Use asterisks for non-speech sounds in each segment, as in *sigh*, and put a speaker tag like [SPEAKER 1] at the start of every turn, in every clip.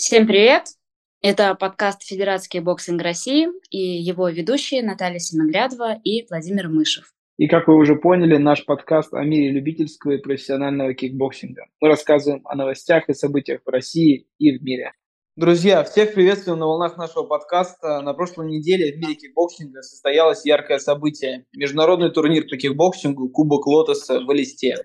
[SPEAKER 1] Всем привет! Это подкаст «Федерации кикбоксинга России» и его ведущие Наталья Семенглядова и Владимир Мышев.
[SPEAKER 2] И как вы уже поняли, наш подкаст о мире любительского и профессионального кикбоксинга. Мы рассказываем о новостях и событиях в России и в мире. Друзья, всех приветствуем на волнах нашего подкаста. На прошлой неделе в мире кикбоксинга состоялось яркое событие. Международный турнир по кикбоксингу Кубок Лотоса в Элисте,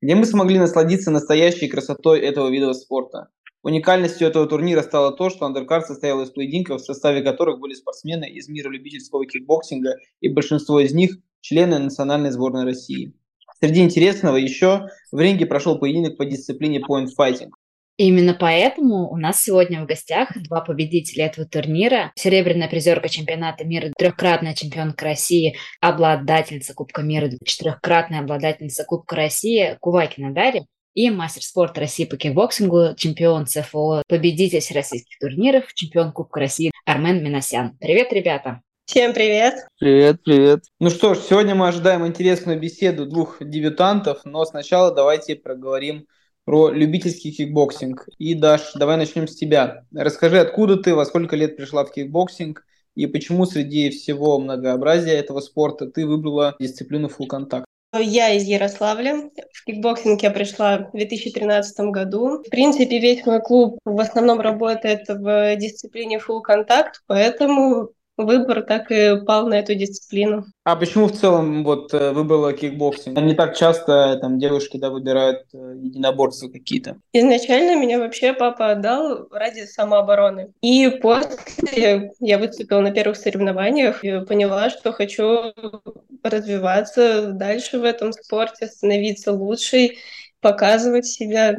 [SPEAKER 2] где мы смогли насладиться настоящей красотой этого вида спорта. Уникальностью этого турнира стало то, что андеркард состоял из поединков, в составе которых были спортсмены из мира любительского кикбоксинга, и большинство из них – члены национальной сборной России. Среди интересного еще в ринге прошел поединок по дисциплине point fighting.
[SPEAKER 1] Именно поэтому у нас сегодня в гостях два победителя этого турнира. Серебряная призерка чемпионата мира, трехкратная чемпионка России, обладательница Кубка мира, четырехкратная обладательница Кубка России Кувакина Дарья и мастер спорта России по кикбоксингу, чемпион ЦФО, победитель российских турниров, чемпион Кубка России Армен Миносян. Привет, ребята!
[SPEAKER 3] Всем привет!
[SPEAKER 2] Привет, привет! Ну что ж, сегодня мы ожидаем интересную беседу двух дебютантов, но сначала давайте проговорим про любительский кикбоксинг. И, Даш, давай начнем с тебя. Расскажи, откуда ты, во сколько лет пришла в кикбоксинг, и почему среди всего многообразия этого спорта ты выбрала дисциплину full contact?
[SPEAKER 3] Я из Ярославля. В кикбоксинг я пришла в 2013 году. В принципе, весь мой клуб в основном работает в дисциплине full contact, поэтому выбор так и пал на эту дисциплину.
[SPEAKER 2] А почему в целом вот э, выбрала кикбоксинг? Не так часто там девушки да, выбирают э, единоборства какие-то.
[SPEAKER 3] Изначально меня вообще папа отдал ради самообороны. И после я выступила на первых соревнованиях и поняла, что хочу развиваться дальше в этом спорте, становиться лучшей, показывать себя.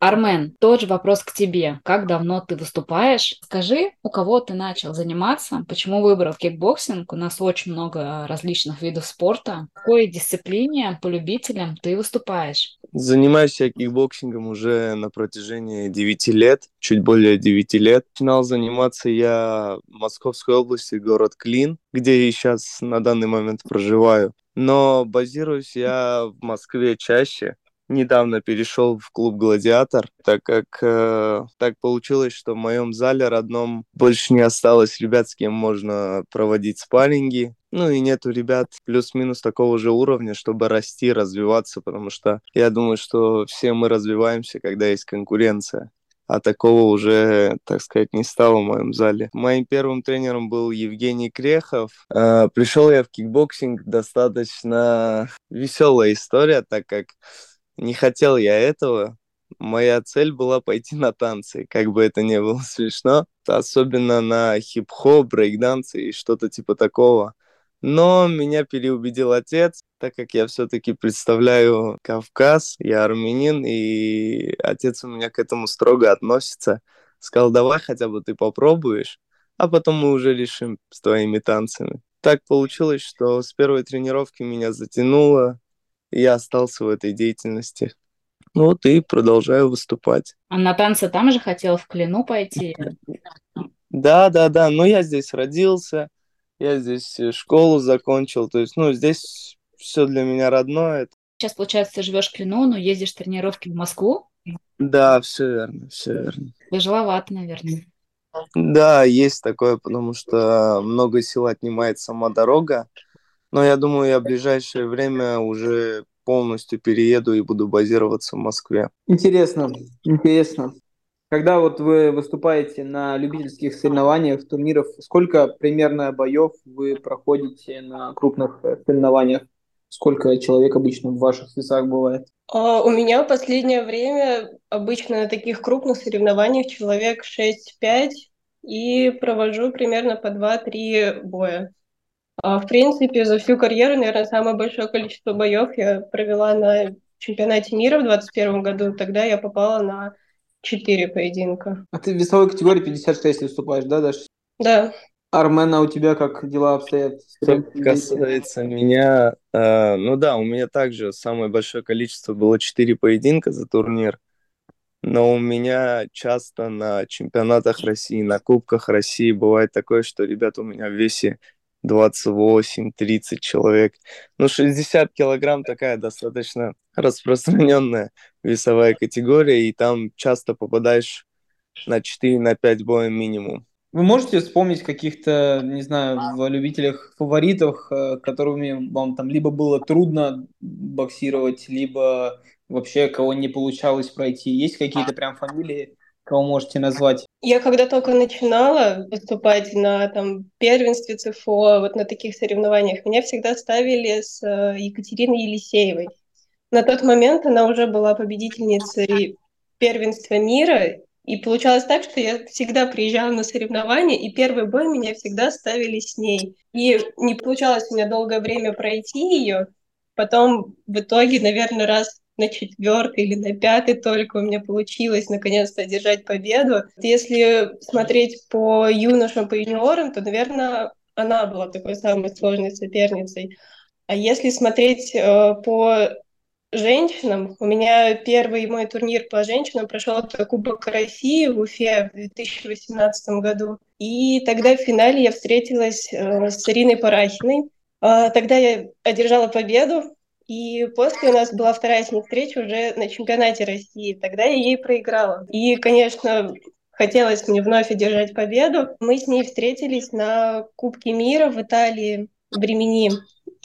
[SPEAKER 1] Армен, тот же вопрос к тебе. Как давно ты выступаешь? Скажи, у кого ты начал заниматься? Почему выбрал кикбоксинг? У нас очень много различных видов спорта. В какой дисциплине по любителям ты выступаешь?
[SPEAKER 4] Занимаюсь я кикбоксингом уже на протяжении 9 лет, чуть более 9 лет. Начинал заниматься я в Московской области, город Клин, где я сейчас на данный момент проживаю. Но базируюсь я в Москве чаще недавно перешел в клуб «Гладиатор», так как э, так получилось, что в моем зале родном больше не осталось ребят, с кем можно проводить спарринги. Ну и нету ребят плюс-минус такого же уровня, чтобы расти, развиваться, потому что я думаю, что все мы развиваемся, когда есть конкуренция а такого уже, так сказать, не стало в моем зале. Моим первым тренером был Евгений Крехов. Э, пришел я в кикбоксинг достаточно веселая история, так как не хотел я этого. Моя цель была пойти на танцы, как бы это ни было *laughs* смешно, особенно на хип-хоп, брейк-дансы и что-то типа такого. Но меня переубедил отец, так как я все-таки представляю Кавказ, я армянин, и отец у меня к этому строго относится. Сказал, давай хотя бы ты попробуешь, а потом мы уже решим с твоими танцами. Так получилось, что с первой тренировки меня затянуло, я остался в этой деятельности. Ну вот и продолжаю выступать.
[SPEAKER 1] А на танцы там же хотел в Клину пойти?
[SPEAKER 4] Да, да, да. Ну, я здесь родился, я здесь э, школу закончил. То есть, ну, здесь все для меня родное.
[SPEAKER 1] Сейчас, получается, ты живешь в Клину, но ездишь тренировки в Москву?
[SPEAKER 4] Да, все верно, все верно.
[SPEAKER 1] Тяжеловато, наверное.
[SPEAKER 4] Да, есть такое, потому что много сил отнимает сама дорога. Но я думаю, я в ближайшее время уже полностью перееду и буду базироваться в Москве.
[SPEAKER 2] Интересно, интересно. Когда вот вы выступаете на любительских соревнованиях, турнирах, сколько примерно боев вы проходите на крупных э, соревнованиях? Сколько человек обычно в ваших весах бывает?
[SPEAKER 3] А у меня в последнее время обычно на таких крупных соревнованиях человек 6-5 и провожу примерно по 2-3 боя. А, в принципе, за всю карьеру, наверное, самое большое количество боев я провела на чемпионате мира в 2021 году. Тогда я попала на 4 поединка.
[SPEAKER 2] А ты в весовой категории 56 выступаешь, да, Даша?
[SPEAKER 3] Да.
[SPEAKER 2] Армен, а у тебя как дела обстоят?
[SPEAKER 4] Что касается меня, э, ну да, у меня также самое большое количество было 4 поединка за турнир. Но у меня часто на чемпионатах России, на Кубках России бывает такое, что ребята у меня в весе 28-30 человек. Ну, 60 килограмм такая достаточно распространенная весовая категория, и там часто попадаешь на 4 на 5 боя минимум.
[SPEAKER 2] Вы можете вспомнить каких-то, не знаю, в любителях фаворитов, э, которыми вам там либо было трудно боксировать, либо вообще кого не получалось пройти? Есть какие-то прям фамилии, кого можете назвать?
[SPEAKER 3] Я когда только начинала выступать на там, первенстве ЦФО, вот на таких соревнованиях, меня всегда ставили с э, Екатериной Елисеевой. На тот момент она уже была победительницей первенства мира, и получалось так, что я всегда приезжала на соревнования, и первый бой меня всегда ставили с ней. И не получалось у меня долгое время пройти ее. Потом в итоге, наверное, раз на четвертый или на пятый только у меня получилось наконец-то одержать победу. Если смотреть по юношам, по юниорам, то, наверное, она была такой самой сложной соперницей. А если смотреть э, по женщинам. У меня первый мой турнир по женщинам прошел это Кубок России в Уфе в 2018 году. И тогда в финале я встретилась э, с Ириной Парахиной. Э, тогда я одержала победу, и после у нас была вторая с ней встреча уже на чемпионате России. Тогда я ей проиграла. И, конечно, хотелось мне вновь одержать победу. Мы с ней встретились на Кубке мира в Италии в Ремени.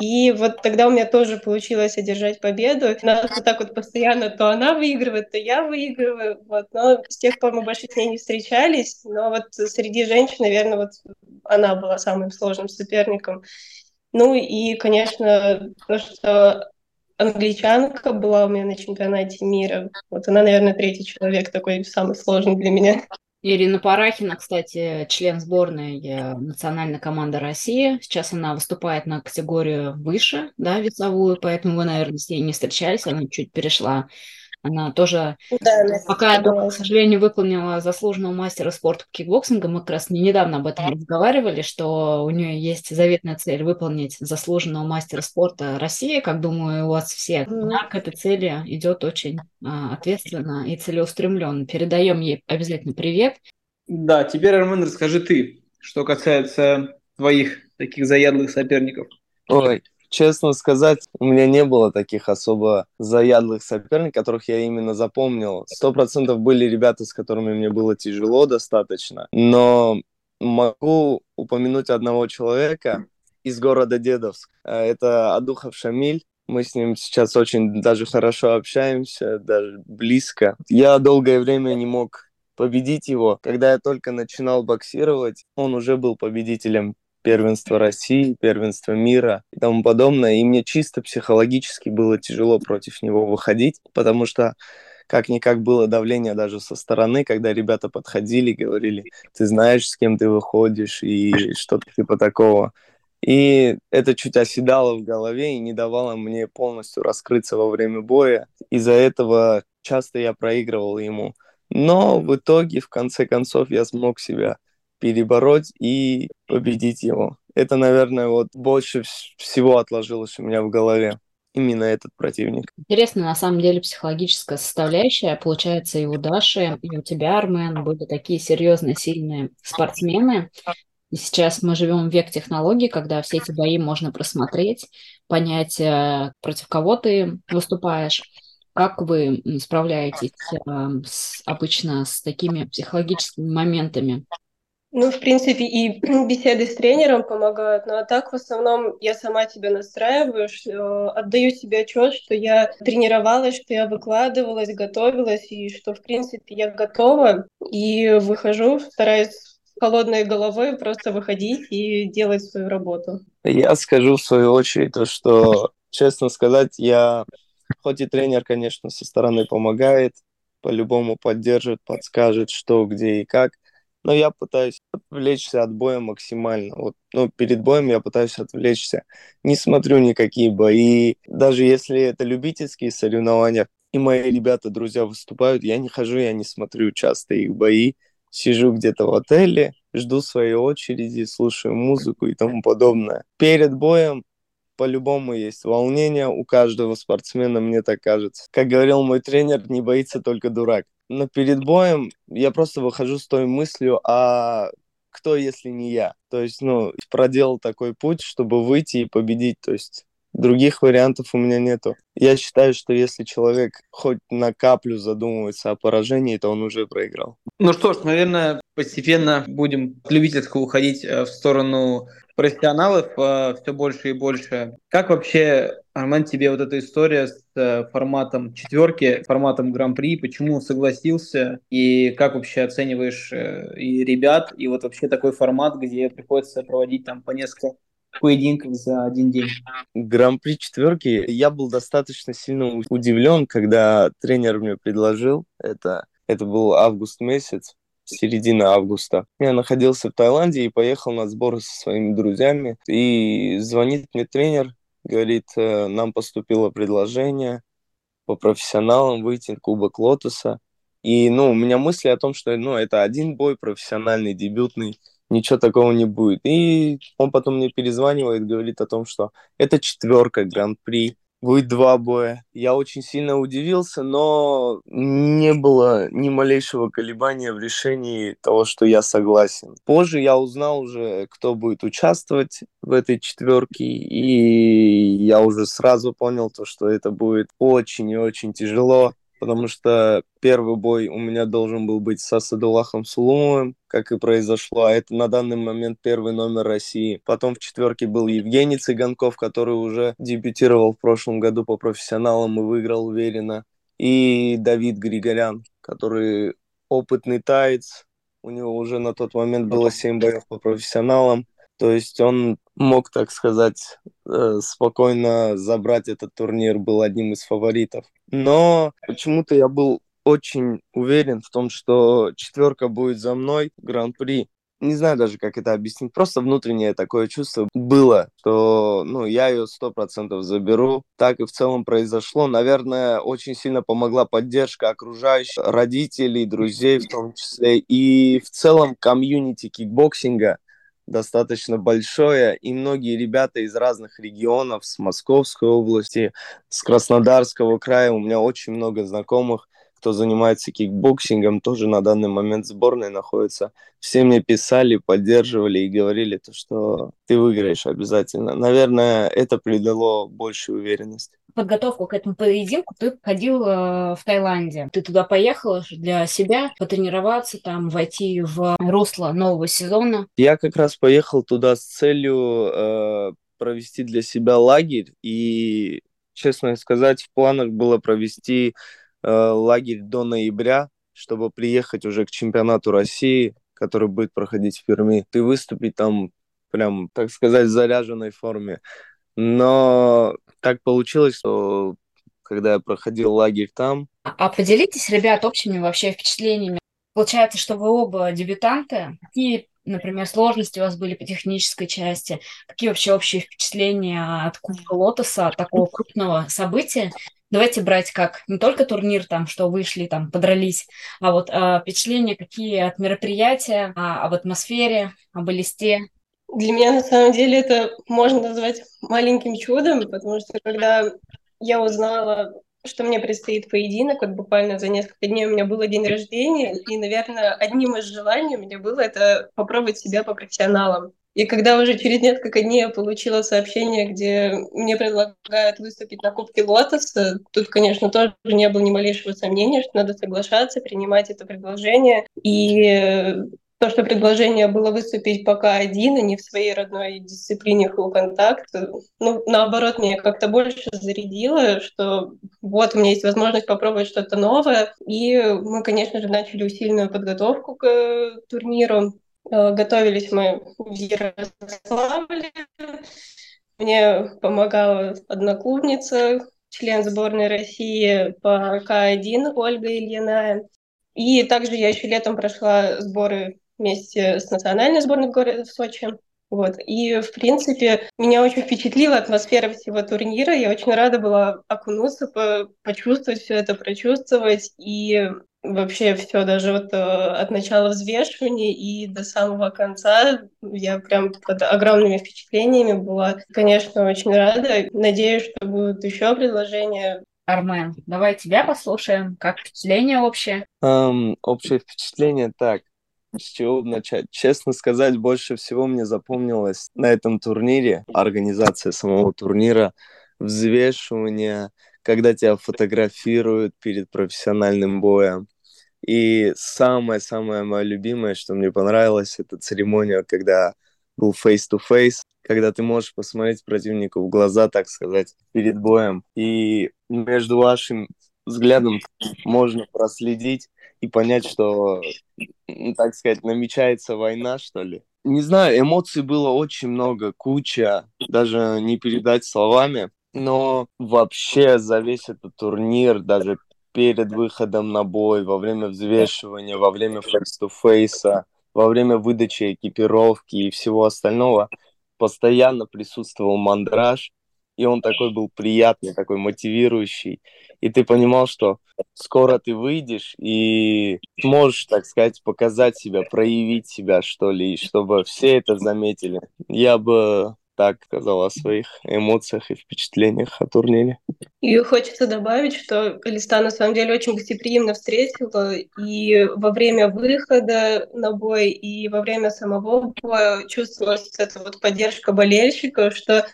[SPEAKER 3] И вот тогда у меня тоже получилось одержать победу. Нас вот так вот постоянно то она выигрывает, то я выигрываю. Вот. Но с тех пор мы больше с ней не встречались. Но вот среди женщин, наверное, вот она была самым сложным соперником. Ну и, конечно, то, что англичанка была у меня на чемпионате мира. Вот она, наверное, третий человек такой самый сложный для меня.
[SPEAKER 1] Ирина Парахина, кстати, член сборной э, национальной команды России. Сейчас она выступает на категорию выше, да, весовую, поэтому вы, наверное, с ней не встречались, она чуть перешла она тоже, да, пока, к сожалению, выполнила заслуженного мастера спорта по кикбоксингу, мы как раз не недавно об этом разговаривали, что у нее есть заветная цель выполнить заслуженного мастера спорта России, как думаю, у вас все. Она к этой цели идет очень а, ответственно и целеустремленно. Передаем ей обязательно привет.
[SPEAKER 2] Да, теперь, Армен, расскажи ты, что касается твоих таких заядлых соперников.
[SPEAKER 4] Ой, честно сказать, у меня не было таких особо заядлых соперников, которых я именно запомнил. Сто процентов были ребята, с которыми мне было тяжело достаточно, но могу упомянуть одного человека из города Дедовск. Э, это Адухов Шамиль. Мы с ним сейчас очень даже хорошо общаемся, даже близко. Я долгое время не мог победить его. Когда я только начинал боксировать, он уже был победителем первенство России, первенство мира и тому подобное. И мне чисто психологически было тяжело против него выходить, потому что как-никак было давление даже со стороны, когда ребята подходили, говорили, ты знаешь, с кем ты выходишь и что-то типа такого. И это чуть оседало в голове и не давало мне полностью раскрыться во время боя. Из-за этого часто я проигрывал ему. Но в итоге, в конце концов, я смог себя перебороть и победить его. Это, наверное, вот больше всего отложилось у меня в голове. Именно этот противник.
[SPEAKER 1] Интересно, на самом деле, психологическая составляющая. Получается, и у Даши, и у тебя, Армен, были такие серьезные, сильные спортсмены. И сейчас мы живем в век технологий, когда все эти бои можно просмотреть, понять, э, против кого ты выступаешь. Как вы справляетесь э, с, обычно с такими психологическими моментами?
[SPEAKER 3] Ну, в принципе, и *clears throat* беседы с тренером помогают, но а так в основном я сама тебя настраиваю, что, отдаю себе отчет, что я тренировалась, что я выкладывалась, готовилась, и что, в принципе, я готова, и выхожу, стараюсь холодной головой просто выходить и делать свою работу.
[SPEAKER 4] Я скажу в свою очередь то, что, честно сказать, я, хоть и тренер, конечно, со стороны помогает, по-любому поддержит, подскажет, что, где и как, но я пытаюсь отвлечься от боя максимально. Вот, ну, перед боем я пытаюсь отвлечься. Не смотрю никакие бои. Даже если это любительские соревнования, и мои ребята, друзья выступают, я не хожу, я не смотрю часто их бои. Сижу где-то в отеле, жду своей очереди, слушаю музыку и тому подобное. Перед боем по-любому есть волнение у каждого спортсмена, мне так кажется. Как говорил мой тренер, не боится только дурак но перед боем я просто выхожу с той мыслью, а кто, если не я? То есть, ну, проделал такой путь, чтобы выйти и победить. То есть, Других вариантов у меня нету. Я считаю, что если человек хоть на каплю задумывается о поражении, то он уже проиграл.
[SPEAKER 2] Ну что ж, наверное, постепенно будем любительски уходить э, в сторону профессионалов э, все больше и больше. Как вообще, Армен, тебе вот эта история с э, форматом четверки, форматом гран-при, почему согласился и как вообще оцениваешь и ребят, и вот вообще такой формат, где приходится проводить там по несколько поединков за один день.
[SPEAKER 4] Гран-при четверки я был достаточно сильно удивлен, когда тренер мне предложил это. Это был август месяц, середина августа. Я находился в Таиланде и поехал на сборы со своими друзьями. И звонит мне тренер, говорит, «Э, нам поступило предложение по профессионалам выйти в Кубок Лотоса. И, ну, у меня мысли о том, что, ну, это один бой профессиональный, дебютный ничего такого не будет. И он потом мне перезванивает, говорит о том, что это четверка гран-при, будет два боя. Я очень сильно удивился, но не было ни малейшего колебания в решении того, что я согласен. Позже я узнал уже, кто будет участвовать в этой четверке, и я уже сразу понял то, что это будет очень и очень тяжело потому что первый бой у меня должен был быть с Асадулахом Сулумовым, как и произошло, а это на данный момент первый номер России. Потом в четверке был Евгений Цыганков, который уже дебютировал в прошлом году по профессионалам и выиграл уверенно. И Давид Григорян, который опытный таец, у него уже на тот момент было 7 боев по профессионалам. То есть он мог, так сказать, э, спокойно забрать этот турнир, был одним из фаворитов. Но почему-то я был очень уверен в том, что четверка будет за мной, гран-при. Не знаю даже, как это объяснить. Просто внутреннее такое чувство было, что ну, я ее сто процентов заберу. Так и в целом произошло. Наверное, очень сильно помогла поддержка окружающих, родителей, друзей в том числе. И в целом комьюнити кикбоксинга достаточно большое, и многие ребята из разных регионов, с Московской области, с Краснодарского края, у меня очень много знакомых, кто занимается кикбоксингом, тоже на данный момент в сборной находится. Все мне писали, поддерживали и говорили, то, что ты выиграешь обязательно. Наверное, это придало большую уверенность
[SPEAKER 1] подготовку к этому поединку ты ходил э, в Таиланде. Ты туда поехал для себя потренироваться, там войти в русло нового сезона.
[SPEAKER 4] Я как раз поехал туда с целью э, провести для себя лагерь. И, честно сказать, в планах было провести э, лагерь до ноября, чтобы приехать уже к чемпионату России, который будет проходить в Перми. Ты выступить там прям, так сказать, в заряженной форме. Но так получилось, что когда я проходил лагерь там...
[SPEAKER 1] А поделитесь, ребят, общими вообще впечатлениями. Получается, что вы оба дебютанты. Какие, например, сложности у вас были по технической части? Какие вообще общие впечатления от Кубка Лотоса, от такого крупного события? Давайте брать как не только турнир, там, что вышли, там, подрались, а вот а, впечатления какие от мероприятия, а, об атмосфере, об листе.
[SPEAKER 3] Для меня на самом деле это можно назвать маленьким чудом, потому что когда я узнала, что мне предстоит поединок, вот буквально за несколько дней у меня был день рождения, и, наверное, одним из желаний у меня было это попробовать себя по профессионалам. И когда уже через несколько дней я получила сообщение, где мне предлагают выступить на Кубке Лотоса, тут, конечно, тоже не было ни малейшего сомнения, что надо соглашаться, принимать это предложение. И то, что предложение было выступить пока один, а не в своей родной дисциплине контакт, ну, наоборот, меня как-то больше зарядило, что вот у меня есть возможность попробовать что-то новое. И мы, конечно же, начали усиленную подготовку к э, турниру. Э, готовились мы в Ярославле. Мне помогала одноклубница, член сборной России по К1 Ольга Ильиная. И также я еще летом прошла сборы вместе с национальной сборной города в Сочи. Вот. И, в принципе, меня очень впечатлила атмосфера всего турнира. Я очень рада была окунуться, по почувствовать все это, прочувствовать. И вообще все, даже вот э, от начала взвешивания и до самого конца я прям под огромными впечатлениями была. Конечно, очень рада. Надеюсь, что будут еще предложения.
[SPEAKER 1] Армен, давай тебя послушаем. Как впечатление общее?
[SPEAKER 4] Um, общее впечатление так. С чего начать? Честно сказать, больше всего мне запомнилось на этом турнире, организация самого турнира, взвешивания, когда тебя фотографируют перед профессиональным боем. И самое-самое мое любимое, что мне понравилось, это церемония, когда был face-to-face, когда ты можешь посмотреть противнику в глаза, так сказать, перед боем. И между вашим взглядом можно проследить и понять, что, так сказать, намечается война, что ли. Не знаю, эмоций было очень много, куча, даже не передать словами. Но вообще за весь этот турнир, даже перед выходом на бой, во время взвешивания, во время фейс-то-фейса, во время выдачи экипировки и всего остального постоянно присутствовал мандраж, и он такой был приятный, такой мотивирующий. И ты понимал, что скоро ты выйдешь и сможешь, так сказать, показать себя, проявить себя, что ли, чтобы все это заметили. Я бы так сказал о своих эмоциях и впечатлениях о турнире.
[SPEAKER 3] И хочется добавить, что Листа на самом деле очень гостеприимно встретила и во время выхода на бой, и во время самого боя чувствовалась эта вот поддержка болельщиков, что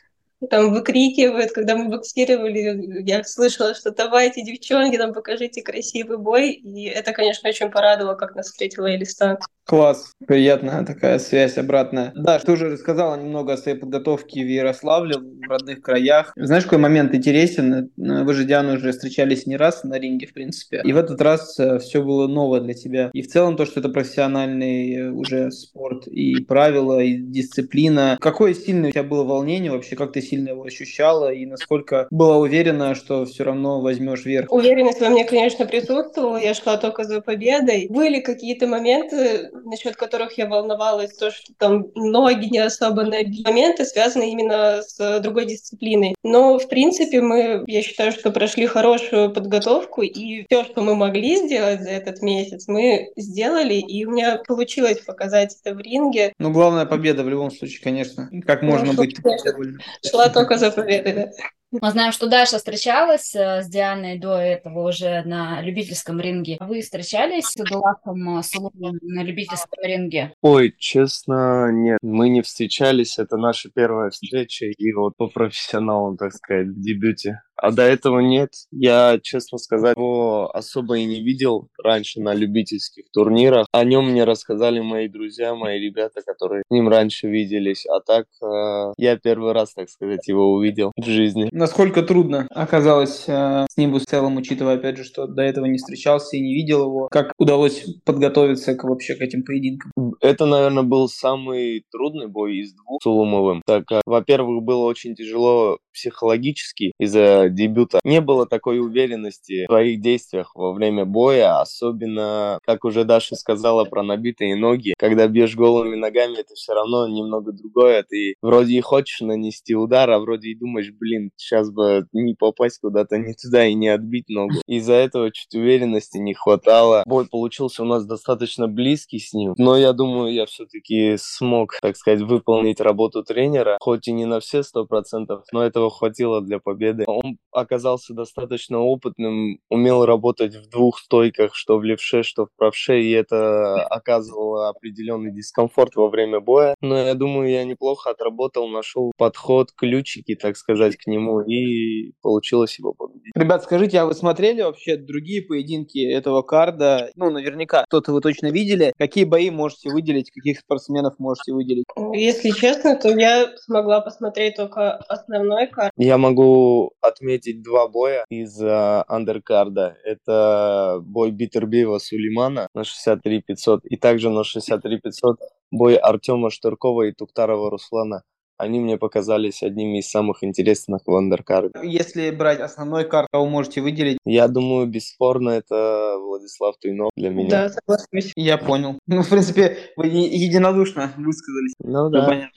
[SPEAKER 3] там выкрикивают, когда мы боксировали, я слышала, что давайте, девчонки, там покажите красивый бой, и это, конечно, очень порадовало, как нас встретила Элистан.
[SPEAKER 2] Класс, приятная такая связь обратная. Да, ты уже рассказала немного о своей подготовке в Ярославле, в родных краях. Знаешь, какой момент интересен? Вы же, Диана, уже встречались не раз на ринге, в принципе, и в этот раз э, все было ново для тебя. И в целом то, что это профессиональный э, уже спорт, и правила, и дисциплина. Какое сильное у тебя было волнение вообще, как ты сильно его ощущала и насколько была уверена, что все равно возьмешь верх?
[SPEAKER 3] Уверенность во мне, конечно, присутствовала. Я шла только за победой. Были какие-то моменты, насчет которых я волновалась, то, что там ноги не особо набили. Моменты связаны именно с другой дисциплиной. Но, в принципе, мы, я считаю, что прошли хорошую подготовку, и все, что мы могли сделать за этот месяц, мы сделали, и у меня получилось показать это в ринге.
[SPEAKER 2] Ну, главная победа в любом случае, конечно. Как ну, можно быть довольным
[SPEAKER 3] шла только за победой, да. *laughs*
[SPEAKER 1] Мы знаем, что Даша встречалась э, с Дианой до этого уже на любительском ринге. Вы встречались с Эдуардом Сулумом на любительском ринге?
[SPEAKER 4] Ой, честно, нет. Мы не встречались. Это наша первая встреча. И вот по профессионалам, так сказать, в дебюте. А до этого нет. Я, честно сказать, его особо и не видел раньше на любительских турнирах. О нем мне рассказали мои друзья, мои ребята, которые с ним раньше виделись. А так э, я первый раз, так сказать, его увидел в жизни.
[SPEAKER 2] Насколько трудно оказалось э, с ним в целом, учитывая, опять же, что до этого не встречался и не видел его. Как удалось подготовиться к, вообще к этим поединкам?
[SPEAKER 4] Это, наверное, был самый трудный бой из двух с Улумовым. Так, во-первых, было очень тяжело психологически из-за дебюта не было такой уверенности в своих действиях во время боя, особенно, как уже Даша сказала про набитые ноги. Когда бьешь голыми ногами, это все равно немного другое. Ты вроде и хочешь нанести удар, а вроде и думаешь, блин, сейчас бы не попасть куда-то не туда и не отбить ногу. Из-за этого чуть уверенности не хватало. Бой получился у нас достаточно близкий с ним, но я думаю, я все-таки смог, так сказать, выполнить работу тренера, хоть и не на все сто процентов, но этого хватило для победы. Он оказался достаточно опытным, умел работать в двух стойках, что в левше, что в правше, и это оказывало определенный дискомфорт во время боя. Но я думаю, я неплохо отработал, нашел подход, ключики, так сказать, к нему, и получилось его победить.
[SPEAKER 2] Ребят, скажите, а вы смотрели вообще другие поединки этого карда? Ну, наверняка, кто-то вы точно видели. Какие бои можете выделить, каких спортсменов можете выделить?
[SPEAKER 3] Если честно, то я смогла посмотреть только основной кард.
[SPEAKER 4] Я могу отметить отметить два боя из uh, андеркарда. Это бой Битербиева Сулеймана на 63 500 и также на 63 500 бой Артема Штыркова и Туктарова Руслана они мне показались одними из самых интересных в андеркарде.
[SPEAKER 2] Если брать основной карт, кого можете выделить?
[SPEAKER 4] Я думаю, бесспорно, это Владислав Туйнов для меня.
[SPEAKER 3] Да, соглашусь.
[SPEAKER 2] Я понял. *laughs* Ну, в принципе, вы единодушно высказались.
[SPEAKER 4] Ну да.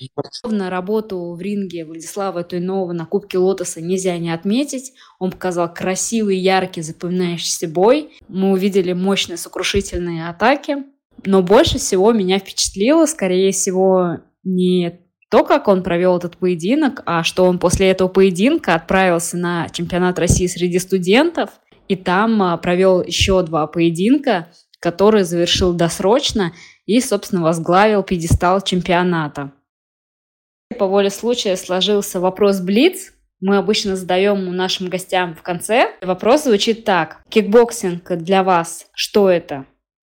[SPEAKER 1] На работу в ринге Владислава Туйнова на Кубке Лотоса нельзя не отметить. Он показал красивый, яркий, запоминающийся бой. Мы увидели мощные сокрушительные атаки. Но больше всего меня впечатлило, скорее всего, не то, как он провел этот поединок, а что он после этого поединка отправился на чемпионат России среди студентов, и там а, провел еще два поединка, которые завершил досрочно и, собственно, возглавил пьедестал чемпионата. По воле случая сложился вопрос Блиц, мы обычно задаем нашим гостям в конце. Вопрос звучит так. Кикбоксинг для вас, что это?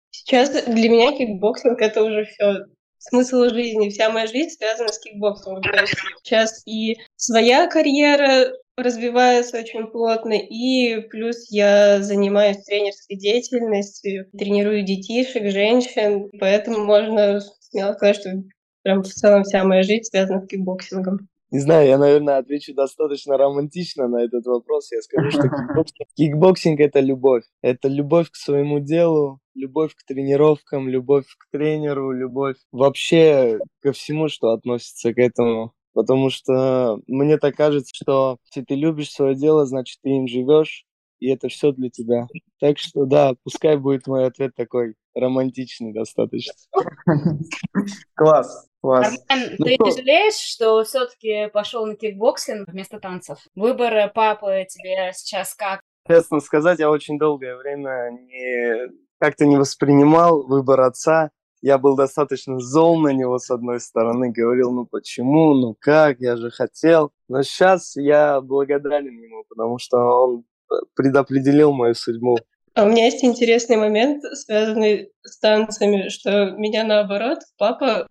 [SPEAKER 3] Сейчас для меня кикбоксинг это уже все смысл жизни. Вся моя жизнь связана с есть сейчас и своя карьера развивается очень плотно, и плюс я занимаюсь тренерской деятельностью, тренирую детишек, женщин, поэтому можно смело сказать, что прям в целом вся моя жизнь связана с кикбоксингом.
[SPEAKER 4] Не знаю, я, наверное, отвечу достаточно романтично на этот вопрос. Я скажу, что *laughs* кикбоксинг, кикбоксинг – это любовь. Это любовь к своему делу, любовь к тренировкам, любовь к тренеру, любовь вообще ко всему, что относится к этому. Потому что мне так кажется, что если ты любишь свое дело, значит, ты им живешь, и это все для тебя. Так что да, пускай будет мой ответ такой романтичный достаточно.
[SPEAKER 2] Класс, класс.
[SPEAKER 1] Армен, ну, ты что? не жалеешь, что все-таки пошел на кикбоксинг вместо танцев? Выбор папы тебе сейчас как?
[SPEAKER 4] Честно сказать, я очень долгое время не как-то не воспринимал выбор отца я был достаточно зол на него, с одной стороны, говорил, ну почему, ну как, я же хотел. Но сейчас я благодарен ему, потому что он предопределил мою судьбу.
[SPEAKER 3] А у меня есть интересный момент, связанный с танцами, что меня наоборот, папа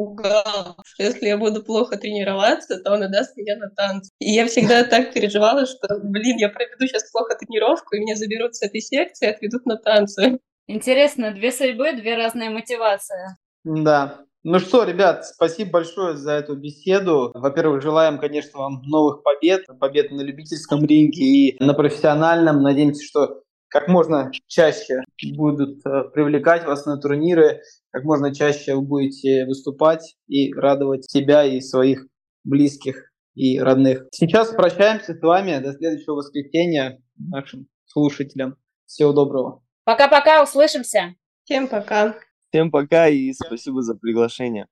[SPEAKER 3] пугал, что если я буду плохо тренироваться, то он отдаст меня на танцы. И я всегда так переживала, что, блин, я проведу сейчас плохо тренировку, и меня заберут с этой секции и отведут на танцы.
[SPEAKER 1] Интересно, две судьбы, две разные мотивации.
[SPEAKER 2] Да. Ну что, ребят, спасибо большое за эту беседу. Во-первых, желаем, конечно, вам новых побед, побед на любительском ринге и на профессиональном. Надеемся, что как можно чаще будут э, привлекать вас на турниры, как можно чаще вы будете выступать и радовать себя и своих близких и родных. Сейчас прощаемся с вами. До следующего воскресенья нашим слушателям. Всего доброго.
[SPEAKER 1] Пока-пока, услышимся.
[SPEAKER 3] Всем пока.
[SPEAKER 4] Всем пока и спасибо за приглашение.